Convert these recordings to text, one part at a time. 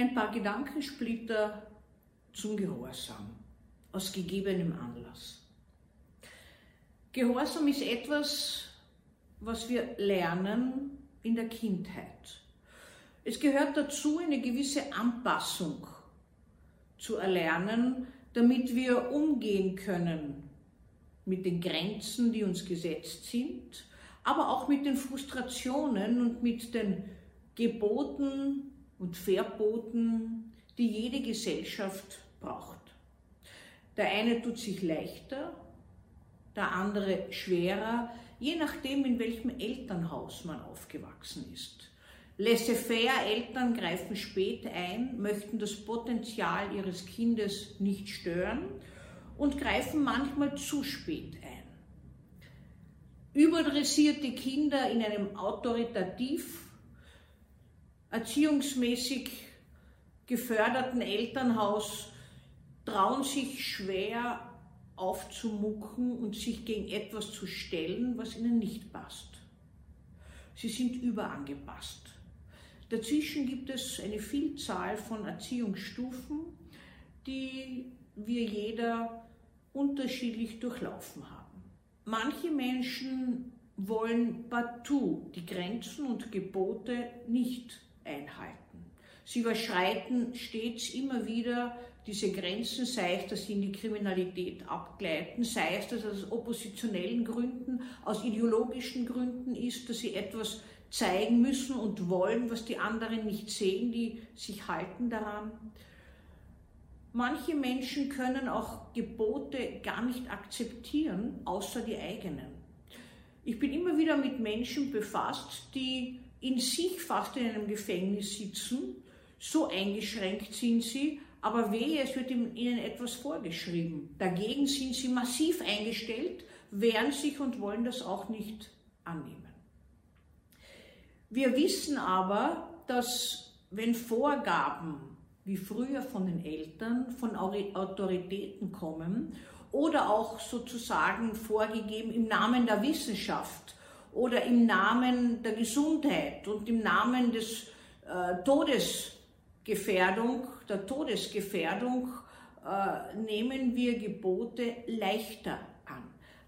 Ein paar Gedankensplitter zum Gehorsam aus gegebenem Anlass. Gehorsam ist etwas, was wir lernen in der Kindheit. Es gehört dazu, eine gewisse Anpassung zu erlernen, damit wir umgehen können mit den Grenzen, die uns gesetzt sind, aber auch mit den Frustrationen und mit den Geboten und Verboten, die jede Gesellschaft braucht. Der eine tut sich leichter, der andere schwerer, je nachdem, in welchem Elternhaus man aufgewachsen ist. Laissez-faire Eltern greifen spät ein, möchten das Potenzial ihres Kindes nicht stören und greifen manchmal zu spät ein. Überdressierte Kinder in einem autoritativ, erziehungsmäßig geförderten Elternhaus trauen sich schwer aufzumucken und sich gegen etwas zu stellen, was ihnen nicht passt. Sie sind überangepasst. Dazwischen gibt es eine Vielzahl von Erziehungsstufen, die wir jeder unterschiedlich durchlaufen haben. Manche Menschen wollen partout die Grenzen und Gebote nicht einhalten. Sie überschreiten stets immer wieder diese Grenzen, sei es, dass sie in die Kriminalität abgleiten, sei es, dass es aus oppositionellen Gründen, aus ideologischen Gründen ist, dass sie etwas zeigen müssen und wollen, was die anderen nicht sehen, die sich halten daran. Manche Menschen können auch Gebote gar nicht akzeptieren, außer die eigenen. Ich bin immer wieder mit Menschen befasst, die in sich fast in einem Gefängnis sitzen, so eingeschränkt sind sie, aber wehe, es wird ihnen etwas vorgeschrieben. Dagegen sind sie massiv eingestellt, wehren sich und wollen das auch nicht annehmen. Wir wissen aber, dass wenn Vorgaben wie früher von den Eltern, von Autoritäten kommen oder auch sozusagen vorgegeben im Namen der Wissenschaft oder im Namen der Gesundheit und im Namen des äh, Todesgefährdung, der Todesgefährdung äh, nehmen wir Gebote leichter an.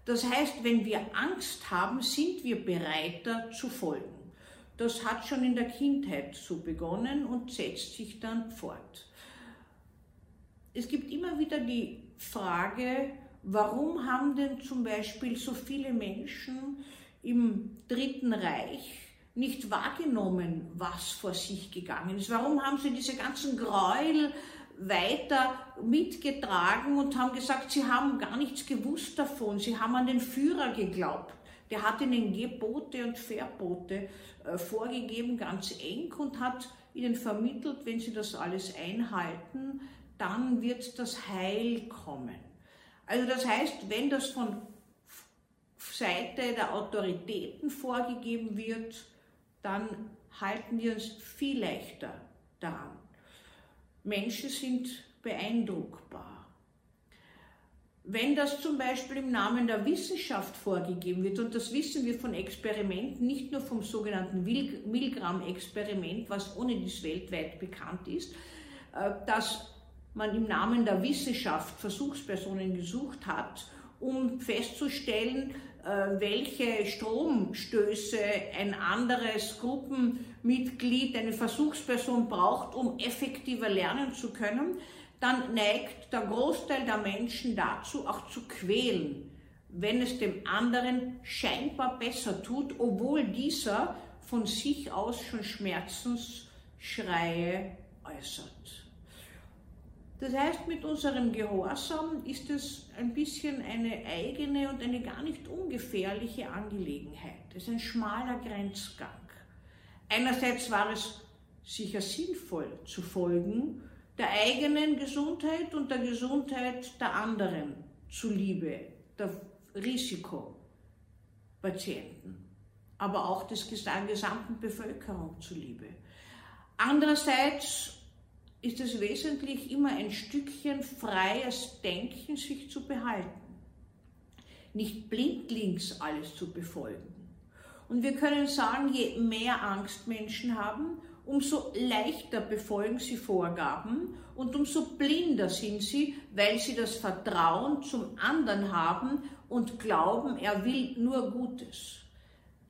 Das heißt, wenn wir Angst haben, sind wir bereiter zu folgen. Das hat schon in der Kindheit so begonnen und setzt sich dann fort. Es gibt immer wieder die Frage, warum haben denn zum Beispiel so viele Menschen im Dritten Reich nicht wahrgenommen, was vor sich gegangen ist? Warum haben sie diese ganzen Gräuel weiter mitgetragen und haben gesagt, sie haben gar nichts gewusst davon, sie haben an den Führer geglaubt. Der hat ihnen Gebote und Verbote äh, vorgegeben, ganz eng, und hat ihnen vermittelt, wenn sie das alles einhalten, dann wird das Heil kommen. Also das heißt, wenn das von Seite der Autoritäten vorgegeben wird, dann halten wir uns viel leichter daran. Menschen sind beeindruckbar. Wenn das zum Beispiel im Namen der Wissenschaft vorgegeben wird, und das wissen wir von Experimenten, nicht nur vom sogenannten Milgram-Experiment, was ohne dies weltweit bekannt ist, äh, dass man im Namen der Wissenschaft Versuchspersonen gesucht hat, um festzustellen, welche Stromstöße ein anderes Gruppenmitglied, eine Versuchsperson braucht, um effektiver lernen zu können dann neigt der Großteil der Menschen dazu, auch zu quälen, wenn es dem anderen scheinbar besser tut, obwohl dieser von sich aus schon Schmerzensschreie äußert. Das heißt, mit unserem Gehorsam ist es ein bisschen eine eigene und eine gar nicht ungefährliche Angelegenheit. Es ist ein schmaler Grenzgang. Einerseits war es sicher sinnvoll zu folgen, der eigenen Gesundheit und der Gesundheit der anderen zuliebe, der Risikopatienten, aber auch des gesamten Bevölkerung zuliebe. Andererseits ist es wesentlich, immer ein Stückchen freies Denken sich zu behalten, nicht blindlings alles zu befolgen. Und wir können sagen, je mehr Angst Menschen haben, umso leichter befolgen sie Vorgaben und umso blinder sind sie, weil sie das Vertrauen zum anderen haben und glauben, er will nur Gutes.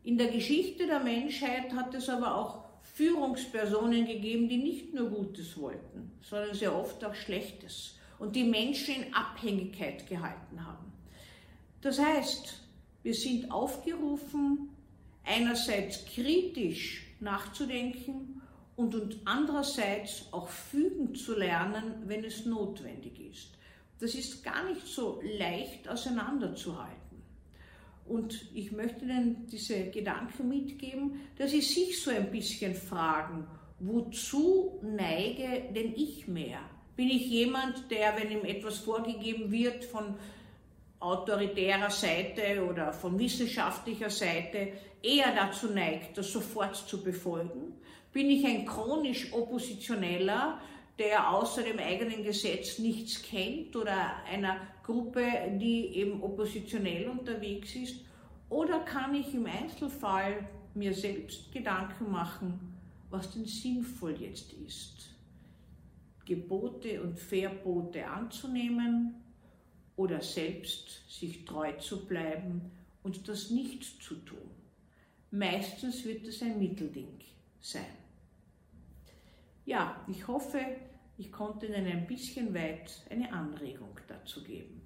In der Geschichte der Menschheit hat es aber auch Führungspersonen gegeben, die nicht nur Gutes wollten, sondern sehr oft auch Schlechtes und die Menschen in Abhängigkeit gehalten haben. Das heißt, wir sind aufgerufen, einerseits kritisch nachzudenken und, und andererseits auch fügen zu lernen, wenn es notwendig ist. Das ist gar nicht so leicht auseinanderzuhalten. Und ich möchte Ihnen diese Gedanken mitgeben, dass Sie sich so ein bisschen fragen, wozu neige denn ich mehr? Bin ich jemand, der, wenn ihm etwas vorgegeben wird von autoritärer Seite oder von wissenschaftlicher Seite eher dazu neigt, das sofort zu befolgen? Bin ich ein chronisch Oppositioneller, der außer dem eigenen Gesetz nichts kennt oder einer Gruppe, die eben oppositionell unterwegs ist? Oder kann ich im Einzelfall mir selbst Gedanken machen, was denn sinnvoll jetzt ist? Gebote und Verbote anzunehmen oder selbst sich treu zu bleiben und das nicht zu tun. Meistens wird es ein Mittelding sein. Ja, ich hoffe, ich konnte Ihnen ein bisschen weit eine Anregung dazu geben.